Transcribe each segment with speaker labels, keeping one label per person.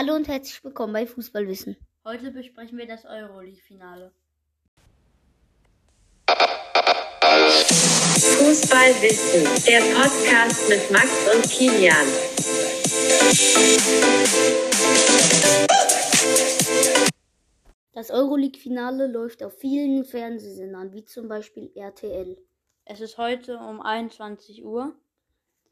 Speaker 1: Hallo und herzlich willkommen bei Fußballwissen.
Speaker 2: Heute besprechen wir das Euroleague-Finale.
Speaker 3: Fußballwissen, der Podcast mit Max und Kilian.
Speaker 1: Das Euroleague-Finale läuft auf vielen Fernsehsendern, wie zum Beispiel RTL.
Speaker 2: Es ist heute um 21 Uhr.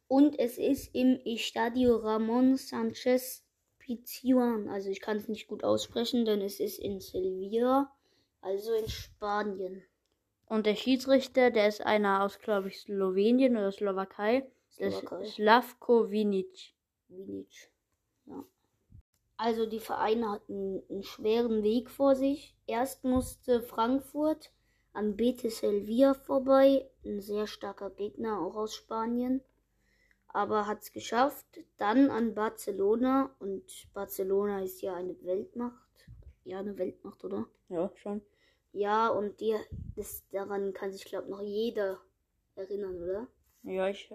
Speaker 1: Und es ist im Estadio Ramon Sanchez Pizjuan. Also ich kann es nicht gut aussprechen, denn es ist in Sevilla, also in Spanien.
Speaker 2: Und der Schiedsrichter, der ist einer aus, glaube ich, Slowenien oder Slowakei.
Speaker 1: Slowakei.
Speaker 2: Slavko Vinic.
Speaker 1: Vinic. Ja. Also die Vereine hatten einen schweren Weg vor sich. Erst musste Frankfurt an Betis Sevilla vorbei, ein sehr starker Gegner, auch aus Spanien aber hat es geschafft. Dann an Barcelona und Barcelona ist ja eine Weltmacht. Ja, eine Weltmacht, oder?
Speaker 2: Ja, schon.
Speaker 1: Ja, und die, das, daran kann sich, glaube ich, noch jeder erinnern, oder?
Speaker 2: Ja, ich.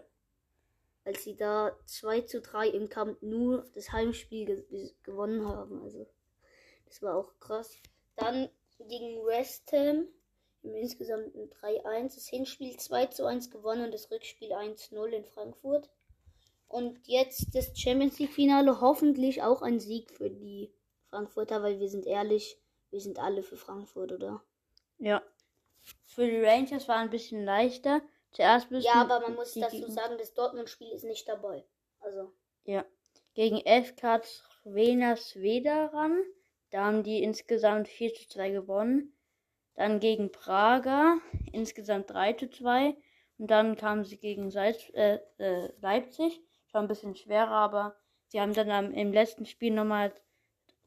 Speaker 1: Als sie da 2 zu 3 im Camp nur das Heimspiel ge gewonnen haben. Also, das war auch krass. Dann gegen West Ham im insgesamt 3-1. Das Hinspiel 2 zu 1 gewonnen und das Rückspiel 1-0 in Frankfurt. Und jetzt das Champions League Finale, hoffentlich auch ein Sieg für die Frankfurter, weil wir sind ehrlich, wir sind alle für Frankfurt, oder?
Speaker 2: Ja. Für die Rangers war ein bisschen leichter. Zuerst müssen
Speaker 1: Ja, aber man muss dazu sagen, das Dortmund-Spiel ist nicht dabei. Also.
Speaker 2: Ja. Gegen FK Svena Sveda ran. Da haben die insgesamt 4 zu 2 gewonnen. Dann gegen Prager insgesamt 3 zu 2. Und dann kamen sie gegen Salz, äh, äh, Leipzig war ein bisschen schwerer, aber sie haben dann am, im letzten Spiel nochmal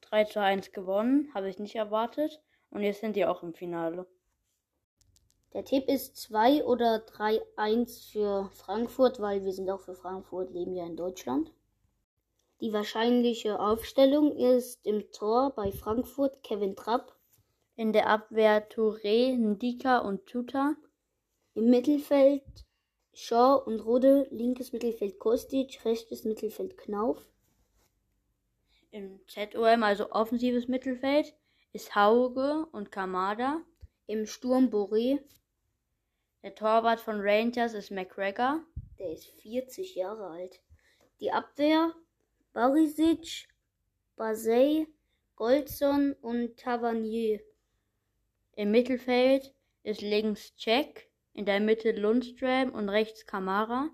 Speaker 2: 3 zu 1 gewonnen. Habe ich nicht erwartet. Und jetzt sind die auch im Finale.
Speaker 1: Der Tipp ist 2 oder 3-1 für Frankfurt, weil wir sind auch für Frankfurt, leben ja in Deutschland. Die wahrscheinliche Aufstellung ist im Tor bei Frankfurt Kevin Trapp.
Speaker 2: In der Abwehr Touré, Ndika und Tuta.
Speaker 1: Im Mittelfeld Shaw und Rode, linkes Mittelfeld Kostic, rechtes Mittelfeld Knauf.
Speaker 2: Im ZOM, also offensives Mittelfeld, ist Hauge und Kamada.
Speaker 1: Im Sturm Boré.
Speaker 2: Der Torwart von Rangers ist McGregor.
Speaker 1: Der ist 40 Jahre alt. Die Abwehr Barisic, Basey, Goldson und Tavernier.
Speaker 2: Im Mittelfeld ist links Check, in der Mitte Lundström und rechts Kamara.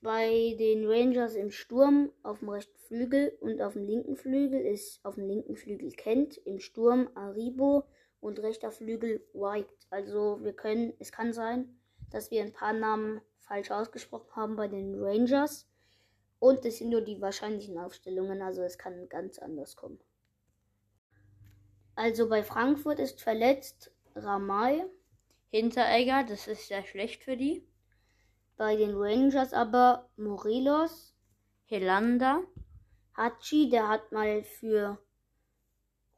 Speaker 1: Bei den Rangers im Sturm auf dem rechten Flügel und auf dem linken Flügel ist auf dem linken Flügel Kent, im Sturm Aribo und rechter Flügel White. Also wir können, es kann sein, dass wir ein paar Namen falsch ausgesprochen haben bei den Rangers. Und es sind nur die wahrscheinlichen Aufstellungen, also es kann ganz anders kommen. Also bei Frankfurt ist verletzt Ramay,
Speaker 2: Hinteregger, das ist sehr schlecht für die.
Speaker 1: Bei den Rangers aber Morelos,
Speaker 2: Helanda,
Speaker 1: Hachi, der hat mal für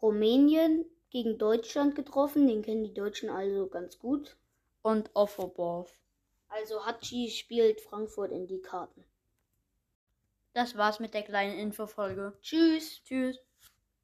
Speaker 1: Rumänien gegen Deutschland getroffen. Den kennen die Deutschen also ganz gut.
Speaker 2: Und Offerborf.
Speaker 1: Also Hachi spielt Frankfurt in die Karten.
Speaker 2: Das war's mit der kleinen Infofolge.
Speaker 1: Tschüss.
Speaker 2: Tschüss.